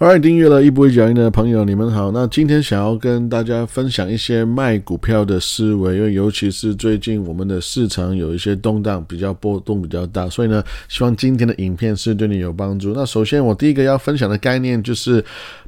Alright，订阅了一步一脚印的朋友，你们好。那今天想要跟大家分享一些卖股票的思维，因为尤其是最近我们的市场有一些动荡，比较波动比较大，所以呢，希望今天的影片是对你有帮助。那首先，我第一个要分享的概念就是。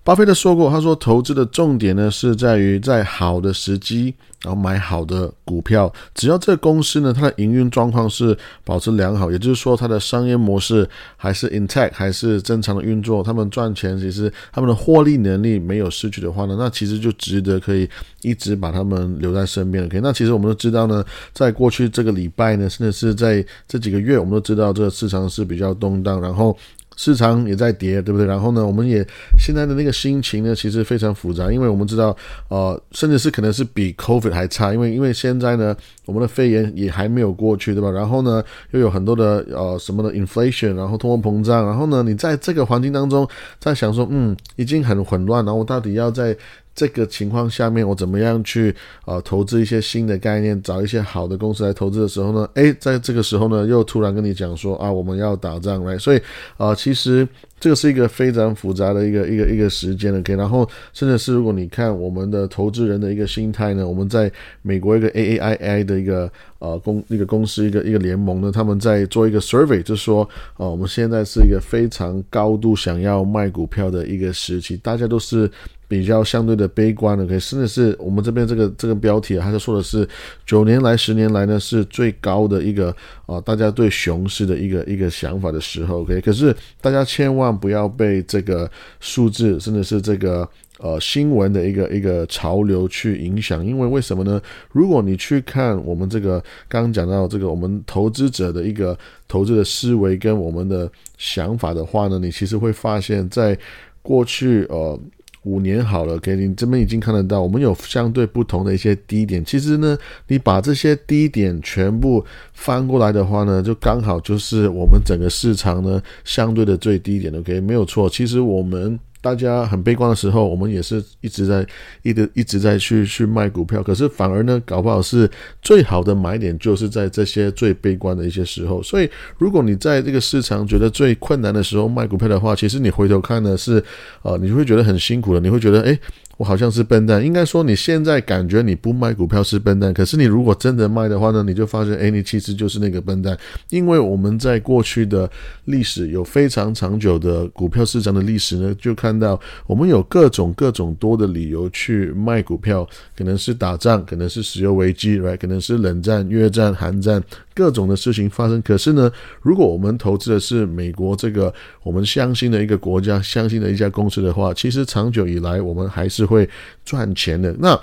巴菲特说过，他说投资的重点呢是在于在好的时机，然后买好的股票。只要这个公司呢，它的营运状况是保持良好，也就是说它的商业模式还是 intact，还是正常的运作，他们赚钱，其实他们的获利能力没有失去的话呢，那其实就值得可以一直把他们留在身边。OK，那其实我们都知道呢，在过去这个礼拜呢，甚至是在这几个月，我们都知道这个市场是比较动荡，然后。市场也在跌，对不对？然后呢，我们也现在的那个心情呢，其实非常复杂，因为我们知道，呃，甚至是可能是比 COVID 还差，因为因为现在呢，我们的肺炎也还没有过去，对吧？然后呢，又有很多的呃什么的 inflation，然后通货膨胀，然后呢，你在这个环境当中在想说，嗯，已经很混乱，然后我到底要在。这个情况下面，我怎么样去呃投资一些新的概念，找一些好的公司来投资的时候呢？诶，在这个时候呢，又突然跟你讲说啊，我们要打仗来，所以啊，其实这个是一个非常复杂的一个一个一个时间的 OK，然后甚至是如果你看我们的投资人的一个心态呢，我们在美国一个 A A I I 的一个呃公一个公司一个一个联盟呢，他们在做一个 survey，就是说啊，我们现在是一个非常高度想要卖股票的一个时期，大家都是。比较相对的悲观的，可以甚至是我们这边这个这个标题啊，它是说的是九年来、十年来呢是最高的一个啊，大家对熊市的一个一个想法的时候，OK，可是大家千万不要被这个数字，甚至是这个呃新闻的一个一个潮流去影响，因为为什么呢？如果你去看我们这个刚刚讲到这个我们投资者的一个投资的思维跟我们的想法的话呢，你其实会发现在过去呃。五年好了，OK，你这边已经看得到，我们有相对不同的一些低点。其实呢，你把这些低点全部翻过来的话呢，就刚好就是我们整个市场呢相对的最低点，OK，没有错。其实我们。大家很悲观的时候，我们也是一直在一直一直在去去卖股票，可是反而呢，搞不好是最好的买点，就是在这些最悲观的一些时候。所以，如果你在这个市场觉得最困难的时候卖股票的话，其实你回头看呢，是呃，你会觉得很辛苦的，你会觉得诶。我好像是笨蛋，应该说你现在感觉你不卖股票是笨蛋，可是你如果真的卖的话呢，你就发现，哎，你其实就是那个笨蛋，因为我们在过去的历史有非常长久的股票市场的历史呢，就看到我们有各种各种多的理由去卖股票，可能是打仗，可能是石油危机，right，可能是冷战、越战、韩战。各种的事情发生，可是呢，如果我们投资的是美国这个我们相信的一个国家、相信的一家公司的话，其实长久以来我们还是会赚钱的。那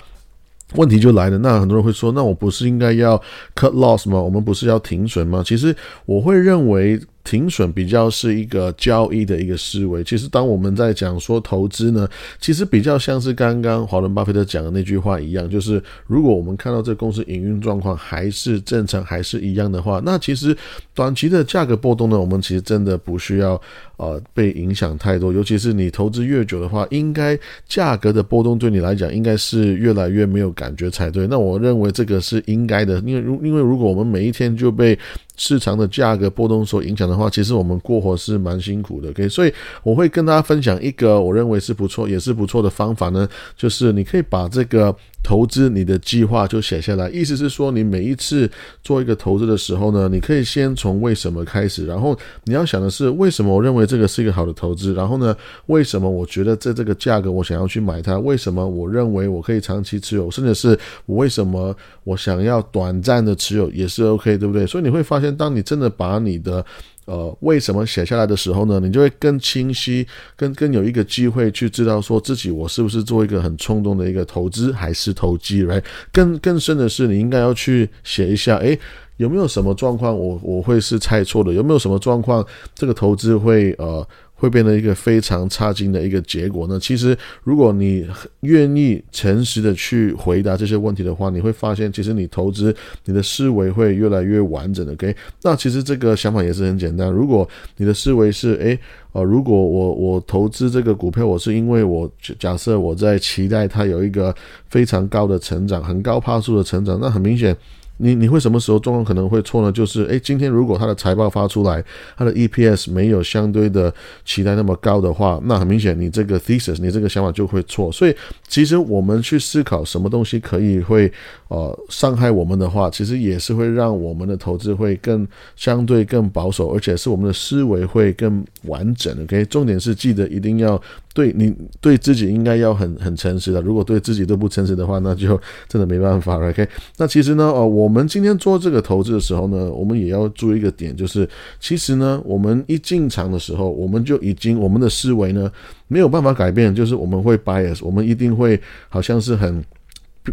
问题就来了，那很多人会说，那我不是应该要 cut loss 吗？我们不是要停损吗？其实我会认为。停损比较是一个交易的一个思维。其实，当我们在讲说投资呢，其实比较像是刚刚华伦巴菲特讲的那句话一样，就是如果我们看到这公司营运状况还是正常，还是一样的话，那其实短期的价格波动呢，我们其实真的不需要呃被影响太多。尤其是你投资越久的话，应该价格的波动对你来讲应该是越来越没有感觉才对。那我认为这个是应该的，因为如因为如果我们每一天就被市场的价格波动所影响的话，其实我们过活是蛮辛苦的。OK，所以我会跟大家分享一个我认为是不错，也是不错的方法呢，就是你可以把这个。投资你的计划就写下来，意思是说，你每一次做一个投资的时候呢，你可以先从为什么开始，然后你要想的是为什么我认为这个是一个好的投资，然后呢，为什么我觉得在这个价格我想要去买它，为什么我认为我可以长期持有，甚至是我为什么我想要短暂的持有也是 OK，对不对？所以你会发现，当你真的把你的呃，为什么写下来的时候呢？你就会更清晰，更更有一个机会去知道说自己我是不是做一个很冲动的一个投资，还是投机来？更更深的是，你应该要去写一下，诶，有没有什么状况我我会是猜错的？有没有什么状况这个投资会呃？会变得一个非常差劲的一个结果呢？其实，如果你愿意诚实的去回答这些问题的话，你会发现，其实你投资你的思维会越来越完整的。OK，那其实这个想法也是很简单。如果你的思维是，诶，呃，如果我我投资这个股票，我是因为我假设我在期待它有一个非常高的成长，很高帕数的成长，那很明显。你你会什么时候状况可能会错呢？就是诶，今天如果它的财报发出来，它的 EPS 没有相对的期待那么高的话，那很明显你这个 thesis 你这个想法就会错。所以其实我们去思考什么东西可以会呃伤害我们的话，其实也是会让我们的投资会更相对更保守，而且是我们的思维会更完整。OK，重点是记得一定要。对你对自己应该要很很诚实的，如果对自己都不诚实的话，那就真的没办法了。OK，那其实呢，哦，我们今天做这个投资的时候呢，我们也要注意一个点，就是其实呢，我们一进场的时候，我们就已经我们的思维呢没有办法改变，就是我们会 bias，我们一定会好像是很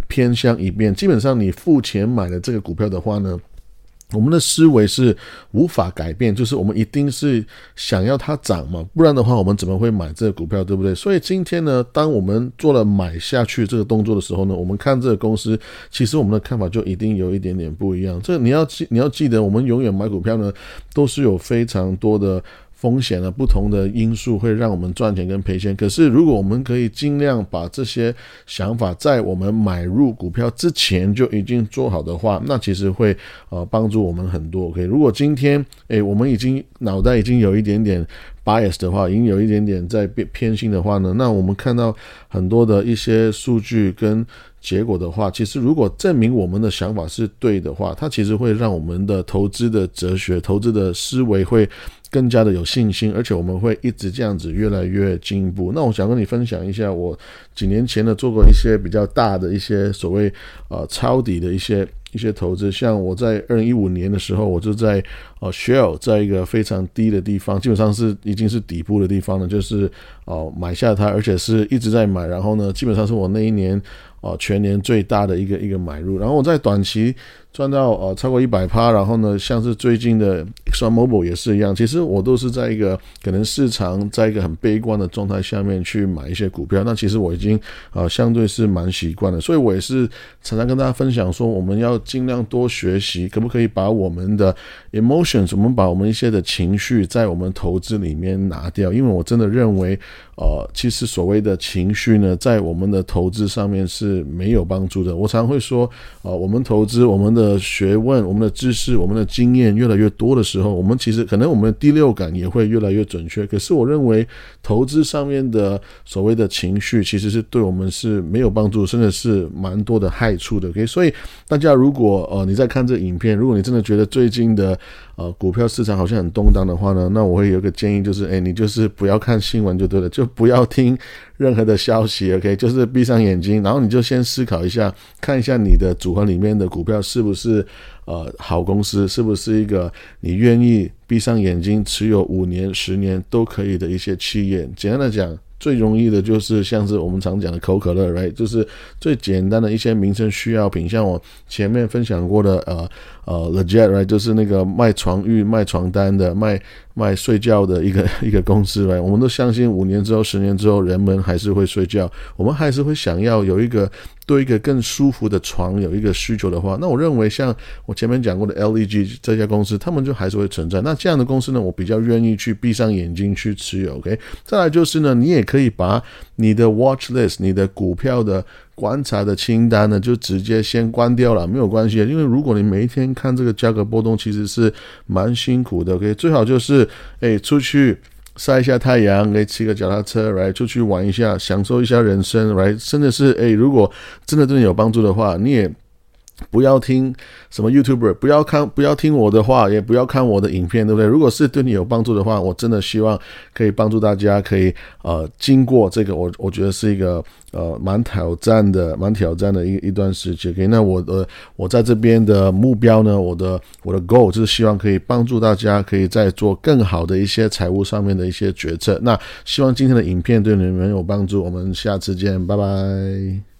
偏向一边。基本上你付钱买了这个股票的话呢。我们的思维是无法改变，就是我们一定是想要它涨嘛，不然的话，我们怎么会买这个股票，对不对？所以今天呢，当我们做了买下去这个动作的时候呢，我们看这个公司，其实我们的看法就一定有一点点不一样。这你要记，你要记得，我们永远买股票呢，都是有非常多的。风险的不同的因素会让我们赚钱跟赔钱。可是，如果我们可以尽量把这些想法在我们买入股票之前就已经做好的话，那其实会呃帮助我们很多。OK，如果今天诶我们已经脑袋已经有一点点 bias 的话，已经有一点点在偏偏心的话呢，那我们看到很多的一些数据跟结果的话，其实如果证明我们的想法是对的话，它其实会让我们的投资的哲学、投资的思维会。更加的有信心，而且我们会一直这样子越来越进步。那我想跟你分享一下，我几年前呢做过一些比较大的一些所谓呃抄底的一些一些投资。像我在二零一五年的时候，我就在呃 Shell 在一个非常低的地方，基本上是已经是底部的地方了，就是哦买下它，而且是一直在买。然后呢，基本上是我那一年哦全年最大的一个一个买入。然后我在短期。赚到呃超过一百趴，然后呢，像是最近的 Exxon Mobil 也是一样。其实我都是在一个可能市场在一个很悲观的状态下面去买一些股票。那其实我已经呃相对是蛮习惯的，所以我也是常常跟大家分享说，我们要尽量多学习，可不可以把我们的 emotions，我们把我们一些的情绪在我们投资里面拿掉？因为我真的认为，呃，其实所谓的情绪呢，在我们的投资上面是没有帮助的。我常会说，呃，我们投资我们的。学问、我们的知识、我们的经验越来越多的时候，我们其实可能我们的第六感也会越来越准确。可是我认为投资上面的所谓的情绪，其实是对我们是没有帮助，甚至是蛮多的害处的。OK，所以大家如果呃你在看这影片，如果你真的觉得最近的呃股票市场好像很动荡的话呢，那我会有个建议，就是哎，你就是不要看新闻就对了，就不要听。任何的消息，OK，就是闭上眼睛，然后你就先思考一下，看一下你的组合里面的股票是不是呃好公司，是不是一个你愿意闭上眼睛持有五年、十年都可以的一些企业。简单的讲，最容易的就是像是我们常讲的可口可乐，Right，就是最简单的一些民生需要品，像我前面分享过的呃呃 The Jet，Right，就是那个卖床褥、卖床单的卖。卖睡觉的一个 一个公司来，我们都相信五年之后、十年之后，人们还是会睡觉，我们还是会想要有一个对一个更舒服的床有一个需求的话，那我认为像我前面讲过的 LEG 这家公司，他们就还是会存在。那这样的公司呢，我比较愿意去闭上眼睛去持有。OK，再来就是呢，你也可以把你的 Watch List、你的股票的。观察的清单呢，就直接先关掉了，没有关系。因为如果你每一天看这个价格波动，其实是蛮辛苦的。可以最好就是诶出去晒一下太阳，可以骑个脚踏车来出去玩一下，享受一下人生来，真的是诶，如果真的对你有帮助的话，你也。不要听什么 YouTuber，不要看，不要听我的话，也不要看我的影片，对不对？如果是对你有帮助的话，我真的希望可以帮助大家，可以呃，经过这个，我我觉得是一个呃蛮挑战的，蛮挑战的一一段时间。可以那我的我在这边的目标呢，我的我的 goal 就是希望可以帮助大家，可以在做更好的一些财务上面的一些决策。那希望今天的影片对你们有帮助，我们下次见，拜拜。